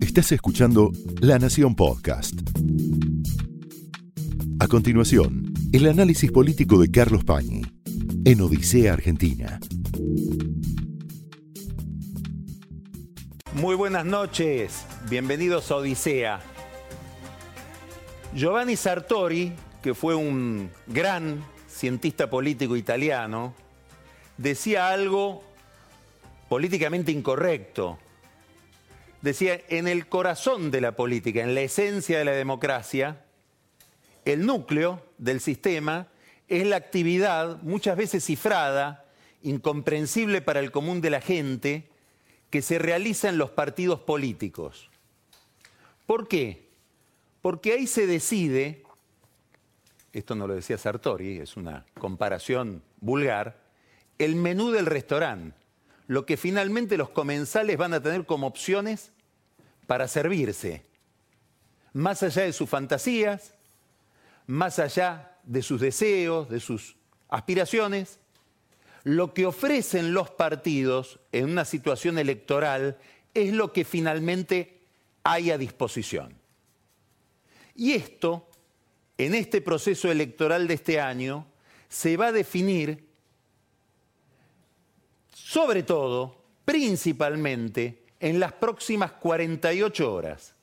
Estás escuchando La Nación Podcast. A continuación, el análisis político de Carlos Pañi en Odisea Argentina. Muy buenas noches, bienvenidos a Odisea. Giovanni Sartori, que fue un gran cientista político italiano, decía algo políticamente incorrecto. Decía, en el corazón de la política, en la esencia de la democracia, el núcleo del sistema es la actividad, muchas veces cifrada, incomprensible para el común de la gente, que se realiza en los partidos políticos. ¿Por qué? Porque ahí se decide, esto no lo decía Sartori, es una comparación vulgar, el menú del restaurante, lo que finalmente los comensales van a tener como opciones para servirse, más allá de sus fantasías, más allá de sus deseos, de sus aspiraciones, lo que ofrecen los partidos en una situación electoral es lo que finalmente hay a disposición. Y esto, en este proceso electoral de este año, se va a definir sobre todo, principalmente, en las próximas 48 horas.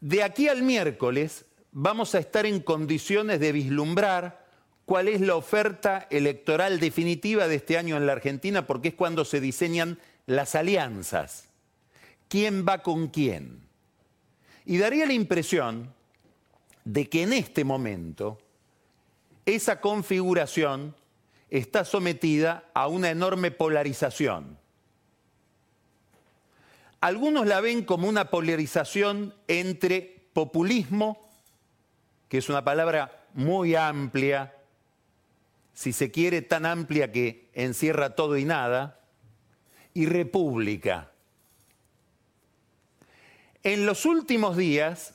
De aquí al miércoles vamos a estar en condiciones de vislumbrar cuál es la oferta electoral definitiva de este año en la Argentina, porque es cuando se diseñan las alianzas. ¿Quién va con quién? Y daría la impresión de que en este momento esa configuración está sometida a una enorme polarización. Algunos la ven como una polarización entre populismo, que es una palabra muy amplia, si se quiere tan amplia que encierra todo y nada, y república. En los últimos días,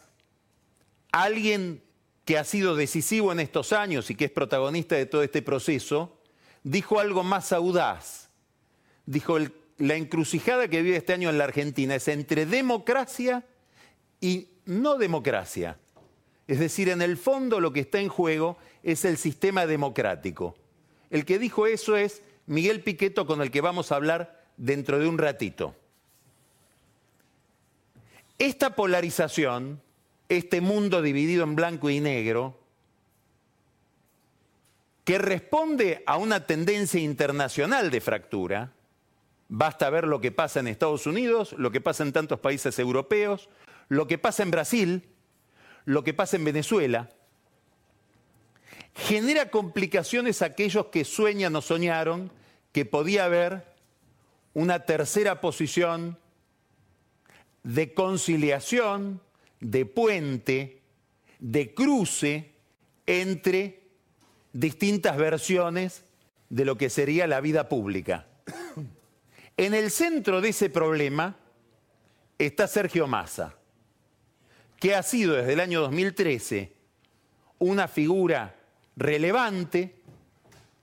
alguien que ha sido decisivo en estos años y que es protagonista de todo este proceso, dijo algo más audaz. Dijo, la encrucijada que vive este año en la Argentina es entre democracia y no democracia. Es decir, en el fondo lo que está en juego es el sistema democrático. El que dijo eso es Miguel Piqueto con el que vamos a hablar dentro de un ratito. Esta polarización, este mundo dividido en blanco y negro, que responde a una tendencia internacional de fractura. Basta ver lo que pasa en Estados Unidos, lo que pasa en tantos países europeos, lo que pasa en Brasil, lo que pasa en Venezuela. Genera complicaciones a aquellos que sueñan o soñaron que podía haber una tercera posición de conciliación, de puente, de cruce entre distintas versiones de lo que sería la vida pública. En el centro de ese problema está Sergio Massa, que ha sido desde el año 2013 una figura relevante,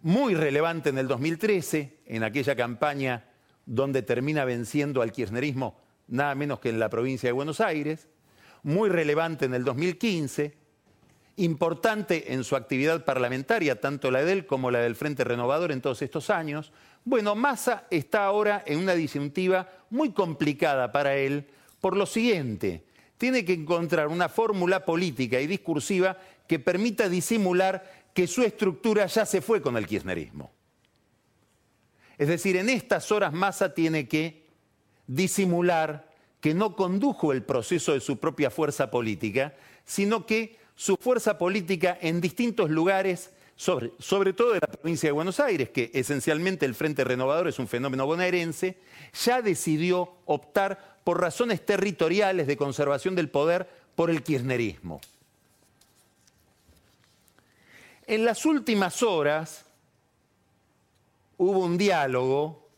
muy relevante en el 2013, en aquella campaña donde termina venciendo al kirchnerismo nada menos que en la provincia de Buenos Aires, muy relevante en el 2015, importante en su actividad parlamentaria, tanto la de él como la del Frente Renovador en todos estos años. Bueno, Massa está ahora en una disyuntiva muy complicada para él por lo siguiente. Tiene que encontrar una fórmula política y discursiva que permita disimular que su estructura ya se fue con el kirchnerismo. Es decir, en estas horas Massa tiene que disimular que no condujo el proceso de su propia fuerza política, sino que su fuerza política en distintos lugares, sobre, todo en la provincia de Buenos Aires, que esencialmente el Frente Renovador es un fenómeno bonaerense, ya decidió optar por razones territoriales de conservación del poder por el kirchnerismo. En las últimas horas hubo un diálogo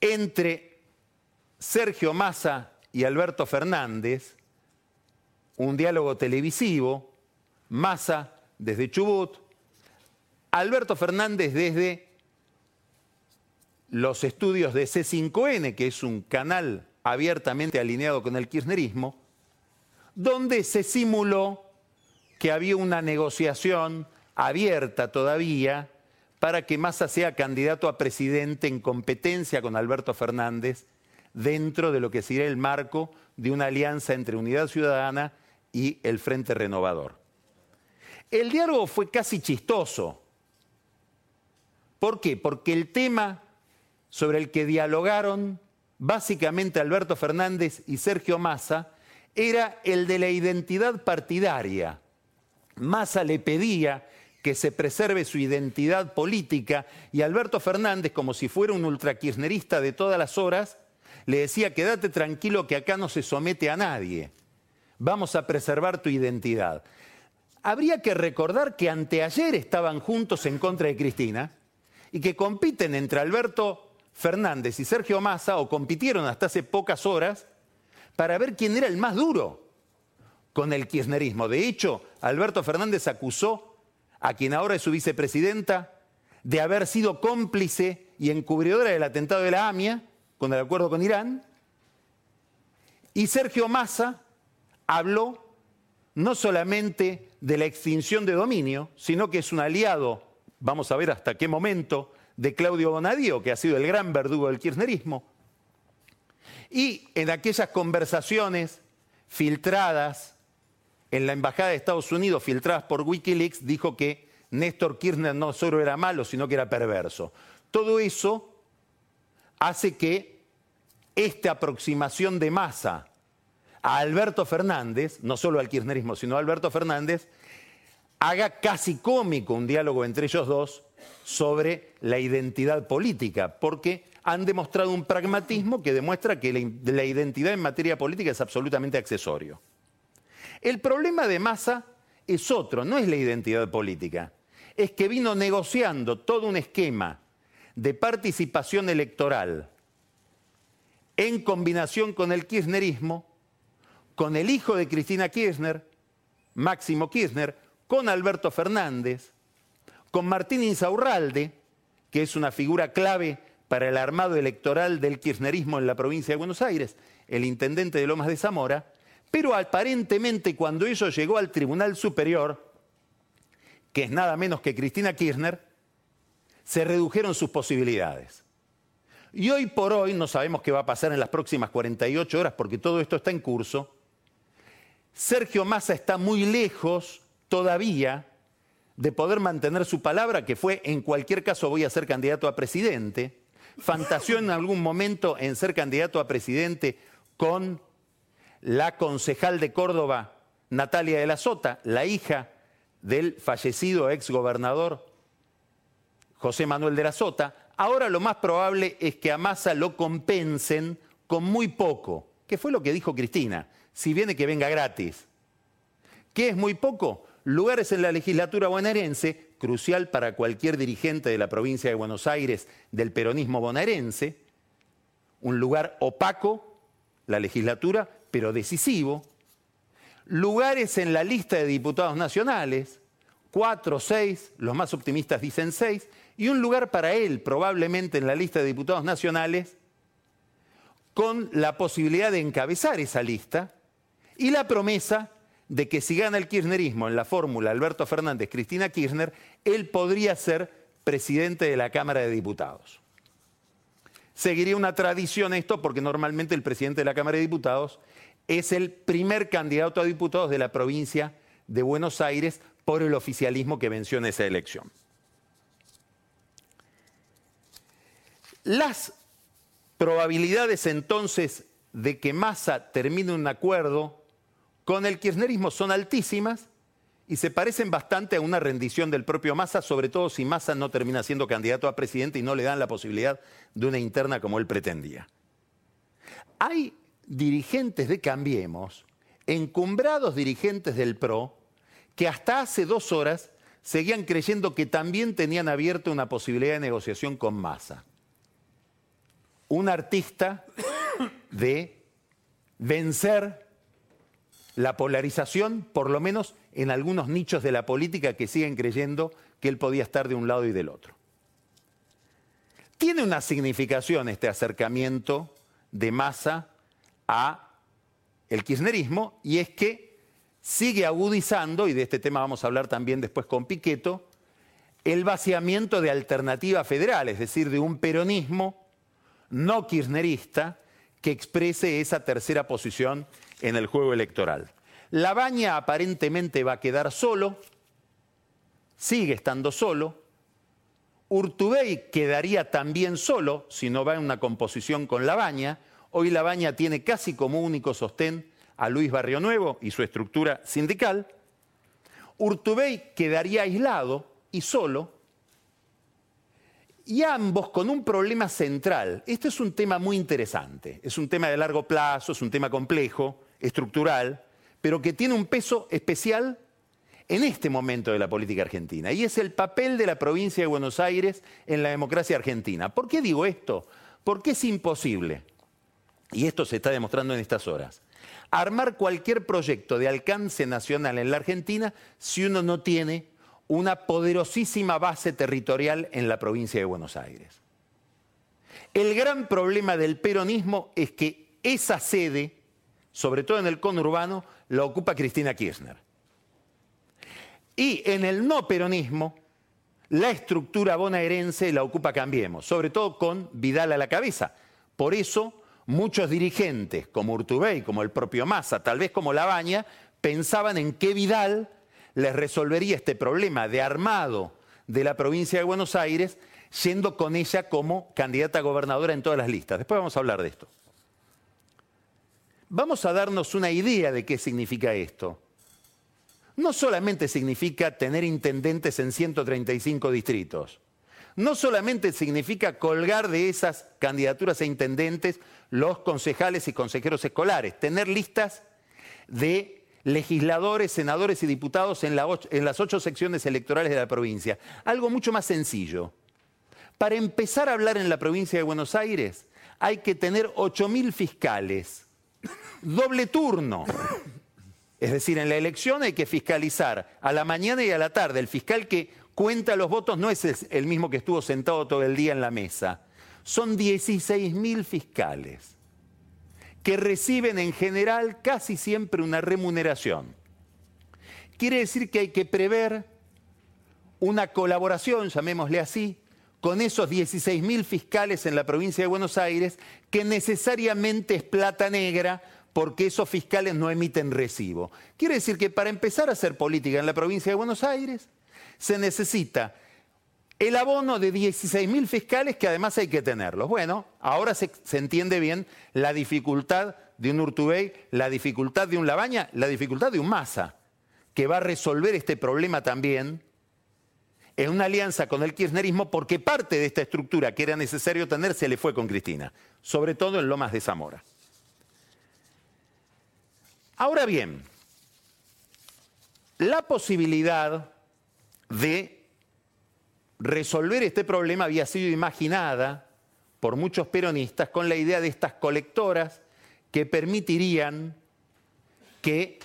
entre Sergio Massa y Alberto Fernández, un diálogo televisivo, Massa desde Chubut, Alberto Fernández desde los estudios de C5N, que es un canal abiertamente alineado con el kirchnerismo, donde se simuló que había una negociación abierta todavía para que Massa sea candidato a presidente en competencia con Alberto Fernández dentro de lo que sería el marco de una alianza entre Unidad Ciudadana y el Frente Renovador. El diálogo fue casi chistoso. ¿Por qué? Porque el tema sobre el que dialogaron básicamente Alberto Fernández y Sergio Massa era el de la identidad partidaria. Massa le pedía que se preserve su identidad política y Alberto Fernández, como si fuera un ultrakirchnerista de todas las horas, le decía, quédate tranquilo que acá no se somete a nadie, vamos a preservar tu identidad. Habría que recordar que anteayer estaban juntos en contra de Cristina y que compiten entre Alberto Fernández y Sergio Massa, o compitieron hasta hace pocas horas, para ver quién era el más duro con el kirchnerismo. De hecho, Alberto Fernández acusó a quien ahora es su vicepresidenta, de haber sido cómplice y encubridora del atentado de la AMIA, con el acuerdo con Irán. Y Sergio Massa habló no solamente de la extinción de dominio, sino que es un aliado, vamos a ver hasta qué momento, de Claudio Bonadío, que ha sido el gran verdugo del kirchnerismo. Y en aquellas conversaciones filtradas en la Embajada de Estados Unidos, filtradas por Wikileaks, dijo que Néstor Kirchner no solo era malo, sino que era perverso. Todo eso hace que esta aproximación de masa a Alberto Fernández, no solo al kirchnerismo, sino a Alberto Fernández, haga casi cómico un diálogo entre ellos dos sobre la identidad política, porque han demostrado un pragmatismo que demuestra que la, identidad en materia política es absolutamente accesorio. El problema de Massa es otro, no es la identidad política, es que vino negociando todo un esquema de participación electoral en combinación con el kirchnerismo, con el hijo de Cristina Kirchner, Máximo Kirchner, con Alberto Fernández, con Martín Insaurralde, que es una figura clave para el armado electoral del kirchnerismo en la provincia de Buenos Aires, el intendente de Lomas de Zamora, pero aparentemente cuando ello llegó al Tribunal Superior, que es nada menos que Cristina Kirchner, se redujeron sus posibilidades. Y hoy por hoy, no sabemos qué va a pasar en las próximas 48 horas porque todo esto está en curso, Sergio Massa está muy lejos todavía de poder mantener su palabra, que fue en cualquier caso voy a ser candidato a presidente, fantaseó en algún momento en ser candidato a presidente con la concejal de Córdoba, Natalia de la Sota, la hija del fallecido ex gobernador José Manuel de la Sota. Ahora lo más probable es que a Massa lo compensen con muy poco, que fue lo que dijo Cristina, si viene que venga gratis. ¿Qué es muy poco? Lugares en la legislatura bonaerense, crucial para cualquier dirigente de la provincia de Buenos Aires del peronismo bonaerense, un lugar opaco, la legislatura, pero decisivo, lugares en la lista de diputados nacionales, cuatro, seis, los más optimistas dicen seis, y un lugar para él probablemente en la lista de diputados nacionales, con la posibilidad de encabezar esa lista y la promesa de que si gana el kirchnerismo en la fórmula Alberto Fernández, Cristina Kirchner, él podría ser presidente de la Cámara de Diputados. Seguiría una tradición esto porque normalmente el presidente de la Cámara de Diputados es el primer candidato a diputados de la provincia de Buenos Aires por el oficialismo que venció en esa elección. Las probabilidades entonces de que Massa termine un acuerdo con el kirchnerismo son altísimas y se parecen bastante a una rendición del propio Massa, sobre todo si Massa no termina siendo candidato a presidente y no le dan la posibilidad de una interna como él pretendía. Hay dirigentes de Cambiemos, encumbrados dirigentes del PRO, que hasta hace dos horas seguían creyendo que también tenían abierta una posibilidad de negociación con Massa. Un artista de vencer la polarización, por lo menos en algunos nichos de la política que siguen creyendo que él podía estar de un lado y del otro. Tiene una significación este acercamiento de masa a el kirchnerismo y es que sigue agudizando, y de este tema vamos a hablar también después con Piqueto, el vaciamiento de alternativa federal, es decir, de un peronismo no kirchnerista que exprese esa tercera posición en el juego electoral. La Baña aparentemente va a quedar solo, sigue estando solo. Urtubey quedaría también solo si no va en una composición con La Baña. Hoy La Baña tiene casi como único sostén a Luis Barrio Nuevo y su estructura sindical. Urtubey quedaría aislado y solo, y ambos con un problema central. Este es un tema muy interesante, es un tema de largo plazo, es un tema complejo, estructural, pero que tiene un peso especial en este momento de la política argentina, y es el papel de la provincia de Buenos Aires en la democracia argentina. ¿Por qué digo esto? Porque es imposible, y esto se está demostrando en estas horas, armar cualquier proyecto de alcance nacional en la Argentina si uno no tiene una poderosísima base territorial en la provincia de Buenos Aires. El gran problema del peronismo es que esa sede, sobre todo en el conurbano, la ocupa Cristina Kirchner. Y en el no peronismo, la estructura bonaerense la ocupa Cambiemos, sobre todo con Vidal a la cabeza. Por eso, muchos dirigentes, como Urtubey, como el propio Massa, tal vez como Labaña, pensaban en qué Vidal les resolvería este problema de armado de la provincia de Buenos Aires, siendo con ella como candidata a gobernadora en todas las listas. Después vamos a hablar de esto. Vamos a darnos una idea de qué significa esto. No solamente significa tener intendentes en 135 distritos, no solamente significa colgar de esas candidaturas a intendentes los concejales y consejeros escolares, tener listas de legisladores, senadores y diputados en, las ocho secciones electorales de la provincia. Algo mucho más sencillo. Para empezar a hablar en la provincia de Buenos Aires hay que tener 8.000 fiscales, doble turno. Es decir, en la elección hay que fiscalizar a la mañana y a la tarde. El fiscal que cuenta los votos no es el mismo que estuvo sentado todo el día en la mesa. Son 16.000 fiscales que reciben en general casi siempre una remuneración. Quiere decir que hay que prever una colaboración, llamémosle así, con esos 16.000 fiscales en la provincia de Buenos Aires, que necesariamente es plata negra porque esos fiscales no emiten recibo. Quiere decir que para empezar a hacer política en la provincia de Buenos Aires se necesita el abono de 16.000 fiscales que además hay que tenerlos. Bueno, ahora se, entiende bien la dificultad de un Urtubey, la dificultad de un Labaña, la dificultad de un Massa, que va a resolver este problema también en una alianza con el kirchnerismo porque parte de esta estructura que era necesario tener se le fue con Cristina, sobre todo en Lomas de Zamora. Ahora bien, la posibilidad de resolver este problema había sido imaginada por muchos peronistas con la idea de estas colectoras que permitirían que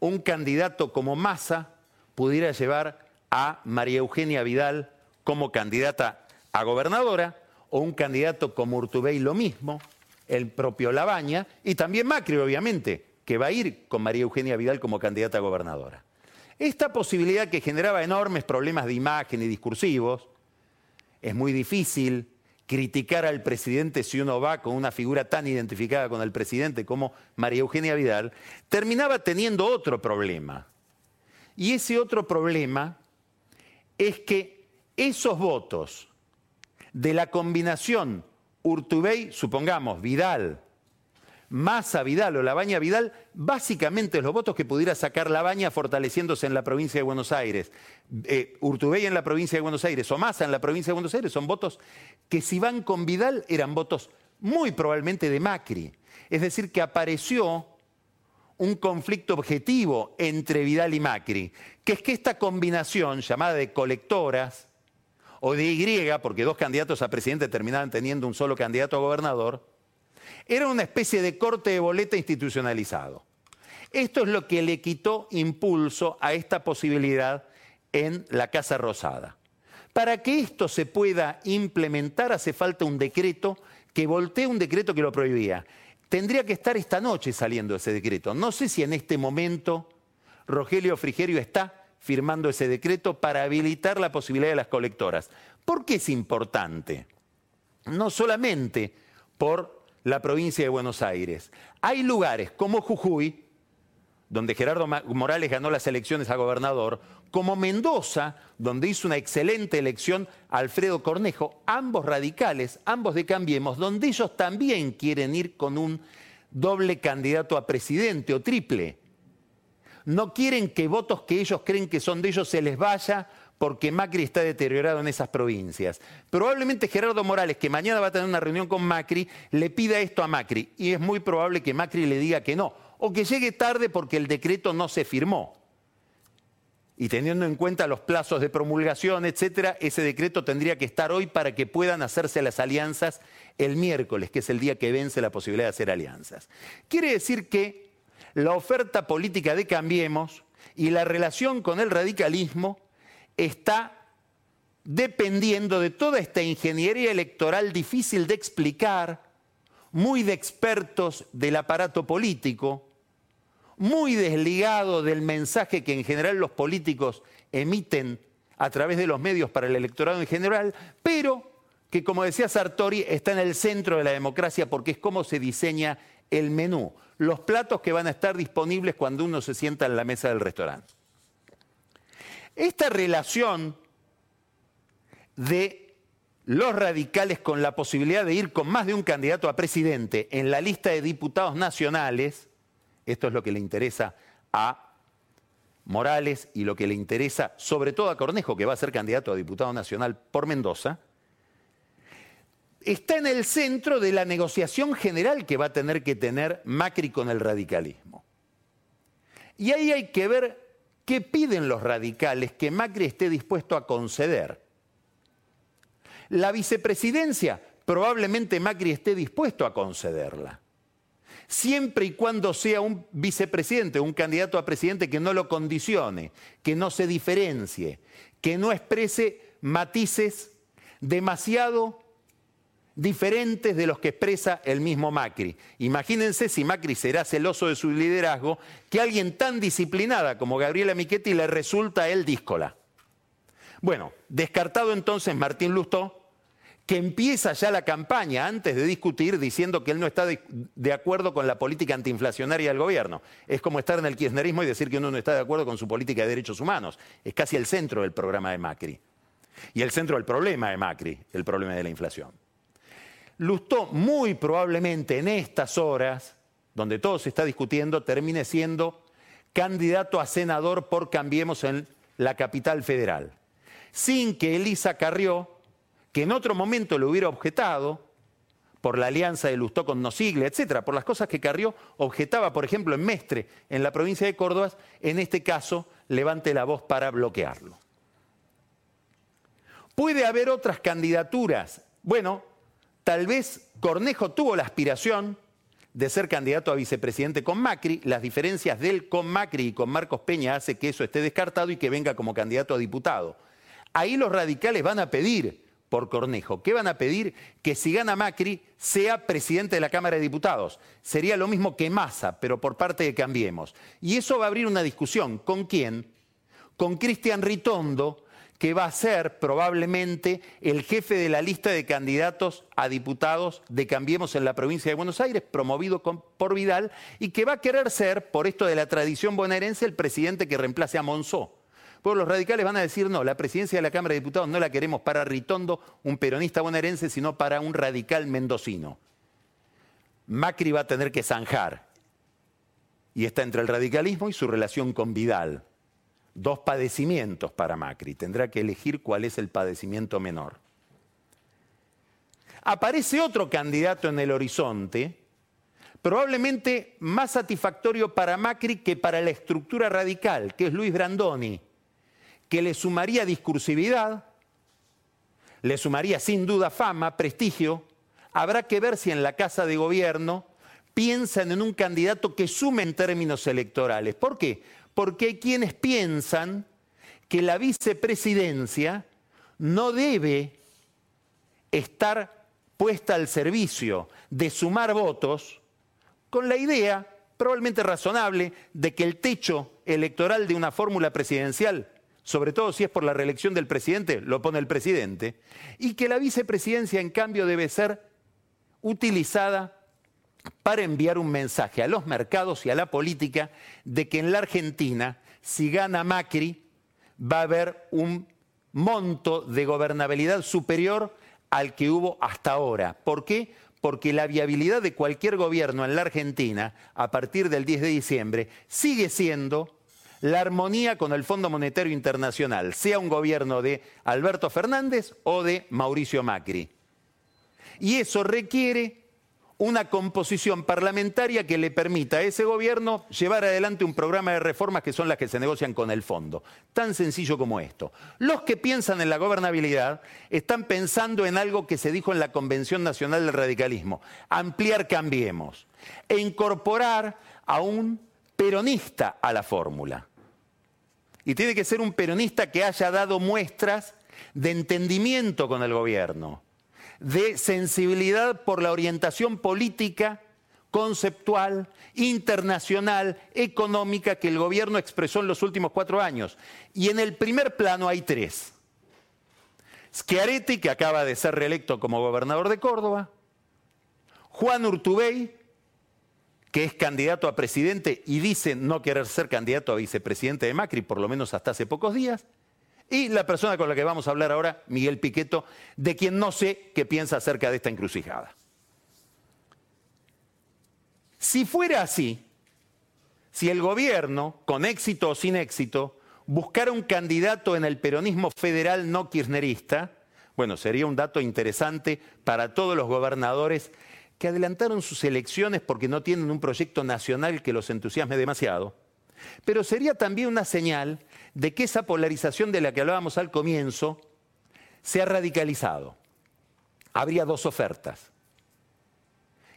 un candidato como Massa pudiera llevar a María Eugenia Vidal como candidata a gobernadora o un candidato como Urtubey lo mismo, el propio Labaña y también Macri obviamente, que va a ir con María Eugenia Vidal como candidata a gobernadora. Esta posibilidad que generaba enormes problemas de imagen y discursivos, es muy difícil criticar al presidente si uno va con una figura tan identificada con el presidente como María Eugenia Vidal, terminaba teniendo otro problema. Y ese otro problema es que esos votos de la combinación Urtubey, supongamos, Vidal, Massa Vidal o Labaña Vidal, básicamente los votos que pudiera sacar Labaña fortaleciéndose en la provincia de Buenos Aires, eh, Urtubey en la provincia de Buenos Aires o Massa en la provincia de Buenos Aires, son votos que si van con Vidal eran votos muy probablemente de Macri. Es decir, que apareció un conflicto objetivo entre Vidal y Macri, que es que esta combinación llamada de colectoras, o de Y, porque dos candidatos a presidente terminaban teniendo un solo candidato a gobernador, era una especie de corte de boleta institucionalizado. Esto es lo que le quitó impulso a esta posibilidad en la Casa Rosada. Para que esto se pueda implementar hace falta un decreto que voltee un decreto que lo prohibía. Tendría que estar esta noche saliendo ese decreto. No sé si en este momento Rogelio Frigerio está firmando ese decreto para habilitar la posibilidad de las colectoras. ¿Por qué es importante? No solamente por la provincia de Buenos Aires. Hay lugares como Jujuy, donde Gerardo Morales ganó las elecciones a gobernador, como Mendoza, donde hizo una excelente elección Alfredo Cornejo, ambos radicales, ambos de Cambiemos, donde ellos también quieren ir con un doble candidato a presidente o triple. No quieren que votos que ellos creen que son de ellos se les vaya porque Macri está deteriorado en esas provincias. Probablemente Gerardo Morales, que mañana va a tener una reunión con Macri, le pida esto a Macri y es muy probable que Macri le diga que no, o que llegue tarde porque el decreto no se firmó. Y teniendo en cuenta los plazos de promulgación, etcétera, ese decreto tendría que estar hoy para que puedan hacerse las alianzas el miércoles, que es el día que vence la posibilidad de hacer alianzas. Quiere decir que la oferta política de Cambiemos y la relación con el radicalismo está dependiendo de toda esta ingeniería electoral difícil de explicar, muy de expertos del aparato político, muy desligado del mensaje que en general los políticos emiten a través de los medios para el electorado en general, pero que, como decía Sartori, está en el centro de la democracia porque es cómo se diseña el menú, los platos que van a estar disponibles cuando uno se sienta en la mesa del restaurante. Esta relación de los radicales con la posibilidad de ir con más de un candidato a presidente en la lista de diputados nacionales, esto es lo que le interesa a Morales y lo que le interesa sobre todo a Cornejo, que va a ser candidato a diputado nacional por Mendoza, está en el centro de la negociación general que va a tener que tener Macri con el radicalismo. Y ahí hay que ver qué piden los radicales que Macri esté dispuesto a conceder. La vicepresidencia, probablemente Macri esté dispuesto a concederla. Siempre y cuando sea un vicepresidente, un candidato a presidente que no lo condicione, que no se diferencie, que no exprese matices demasiado diferentes de los que expresa el mismo Macri. Imagínense si Macri será celoso de su liderazgo, que alguien tan disciplinada como Gabriela Michetti le resulta a él díscola. Bueno, descartado entonces Martín Lustó, que empieza ya la campaña antes de discutir diciendo que él no está de, acuerdo con la política antiinflacionaria del gobierno. Es como estar en el kirchnerismo y decir que uno no está de acuerdo con su política de derechos humanos. Es casi el centro del programa de Macri. Y el centro del problema de Macri, el problema de la inflación. Lustó muy probablemente en estas horas, donde todo se está discutiendo, termine siendo candidato a senador por Cambiemos en la capital federal, sin que Elisa Carrió, que en otro momento le hubiera objetado, por la alianza de Lustó con Nosigle, etcétera, por las cosas que Carrió objetaba, por ejemplo, en Mestre, en la provincia de Córdoba, en este caso levante la voz para bloquearlo. Puede haber otras candidaturas. Bueno, Tal vez Cornejo tuvo la aspiración de ser candidato a vicepresidente con Macri. Las diferencias de él con Macri y con Marcos Peña hace que eso esté descartado y que venga como candidato a diputado. Ahí los radicales van a pedir por Cornejo. ¿Qué van a pedir? Que si gana Macri sea presidente de la Cámara de Diputados. Sería lo mismo que Massa, pero por parte de Cambiemos. Y eso va a abrir una discusión. ¿Con quién? Con Cristian Ritondo, que va a ser probablemente el jefe de la lista de candidatos a diputados de Cambiemos en la provincia de Buenos Aires, promovido por Vidal, y que va a querer ser, por esto de la tradición bonaerense, el presidente que reemplace a Monzó. Pues los radicales van a decir, no, la presidencia de la Cámara de Diputados no la queremos para Ritondo, un peronista bonaerense, sino para un radical mendocino. Macri va a tener que zanjar. Y está entre el radicalismo y su relación con Vidal dos padecimientos para Macri. Tendrá que elegir cuál es el padecimiento menor. Aparece otro candidato en el horizonte, probablemente más satisfactorio para Macri que para la estructura radical, que es Luis Brandoni, que le sumaría discursividad, le sumaría sin duda fama, prestigio. Habrá que ver si en la Casa de Gobierno piensan en un candidato que sume en términos electorales. ¿Por qué? porque hay quienes piensan que la vicepresidencia no debe estar puesta al servicio de sumar votos con la idea, probablemente razonable, de que el techo electoral de una fórmula presidencial, sobre todo si es por la reelección del presidente, lo pone el presidente, y que la vicepresidencia en cambio debe ser utilizada para enviar un mensaje a los mercados y a la política de que en la Argentina, si gana Macri, va a haber un monto de gobernabilidad superior al que hubo hasta ahora. ¿Por qué? Porque la viabilidad de cualquier gobierno en la Argentina a partir del 10 de diciembre sigue siendo la armonía con el Fondo Monetario Internacional, sea un gobierno de Alberto Fernández o de Mauricio Macri. Y eso requiere una composición parlamentaria que le permita a ese gobierno llevar adelante un programa de reformas que son las que se negocian con el fondo. Tan sencillo como esto. Los que piensan en la gobernabilidad están pensando en algo que se dijo en la Convención Nacional del Radicalismo, ampliar Cambiemos e incorporar a un peronista a la fórmula. Y tiene que ser un peronista que haya dado muestras de entendimiento con el gobierno de sensibilidad por la orientación política, conceptual, internacional, económica que el gobierno expresó en los últimos cuatro años. Y en el primer plano hay tres. Schiaretti, que acaba de ser reelecto como gobernador de Córdoba, Juan Urtubey, que es candidato a presidente y dice no querer ser candidato a vicepresidente de Macri, por lo menos hasta hace pocos días, y la persona con la que vamos a hablar ahora, Miguel Piqueto, de quien no sé qué piensa acerca de esta encrucijada. Si fuera así, si el gobierno, con éxito o sin éxito, buscara un candidato en el peronismo federal no kirchnerista, bueno, sería un dato interesante para todos los gobernadores que adelantaron sus elecciones porque no tienen un proyecto nacional que los entusiasme demasiado. Pero sería también una señal de que esa polarización de la que hablábamos al comienzo se ha radicalizado. Habría dos ofertas.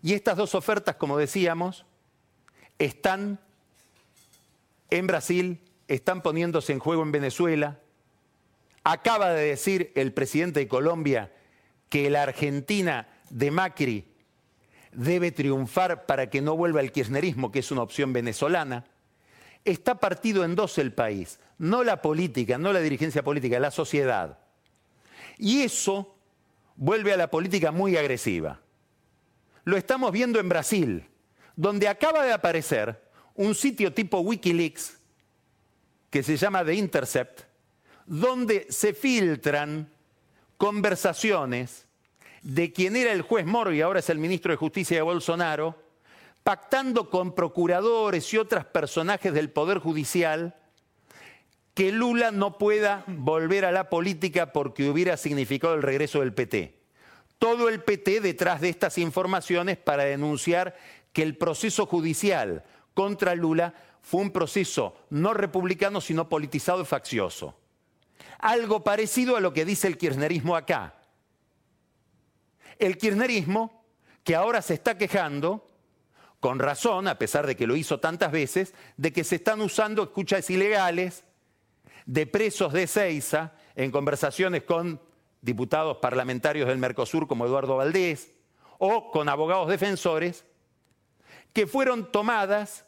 Y estas dos ofertas, como decíamos, están en Brasil, están poniéndose en juego en Venezuela. Acaba de decir el presidente de Colombia que la Argentina de Macri debe triunfar para que no vuelva el kirchnerismo, que es una opción venezolana. Está partido en dos el país no la política, no la dirigencia política, la sociedad. Y eso vuelve a la política muy agresiva. Lo estamos viendo en Brasil, donde acaba de aparecer un sitio tipo Wikileaks, que se llama The Intercept, donde se filtran conversaciones de quien era el juez Moro y ahora es el ministro de Justicia de Bolsonaro, pactando con procuradores y otros personajes del Poder Judicial que Lula no pueda volver a la política porque hubiera significado el regreso del PT. Todo el PT detrás de estas informaciones para denunciar que el proceso judicial contra Lula fue un proceso no republicano, sino politizado y faccioso. Algo parecido a lo que dice el kirchnerismo acá. El kirchnerismo que ahora se está quejando, con razón, a pesar de que lo hizo tantas veces, de que se están usando escuchas ilegales de presos de Ceiza en conversaciones con diputados parlamentarios del Mercosur como Eduardo Valdés o con abogados defensores que fueron tomadas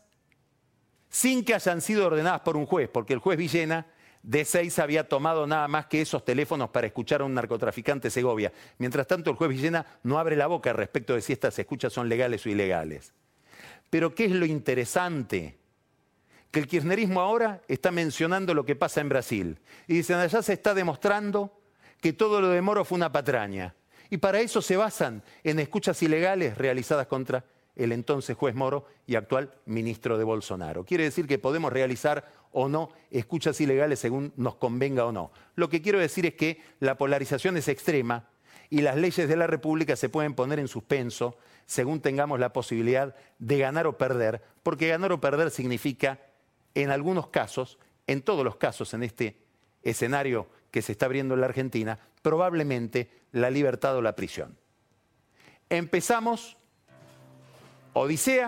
sin que hayan sido ordenadas por un juez, porque el juez Villena de Seiza había tomado nada más que esos teléfonos para escuchar a un narcotraficante Segovia. Mientras tanto, el juez Villena no abre la boca respecto de si estas escuchas son legales o ilegales. Pero ¿qué es lo interesante? que el kirchnerismo ahora está mencionando lo que pasa en Brasil. Y dicen, allá se está demostrando que todo lo de Moro fue una patraña. Y para eso se basan en escuchas ilegales realizadas contra el entonces juez Moro y actual ministro de Bolsonaro. Quiere decir que podemos realizar o no escuchas ilegales según nos convenga o no. Lo que quiero decir es que la polarización es extrema y las leyes de la República se pueden poner en suspenso según tengamos la posibilidad de ganar o perder, porque ganar o perder significa en algunos casos, en todos los casos en este escenario que se está abriendo en la Argentina, probablemente la libertad o la prisión. Empezamos Odisea.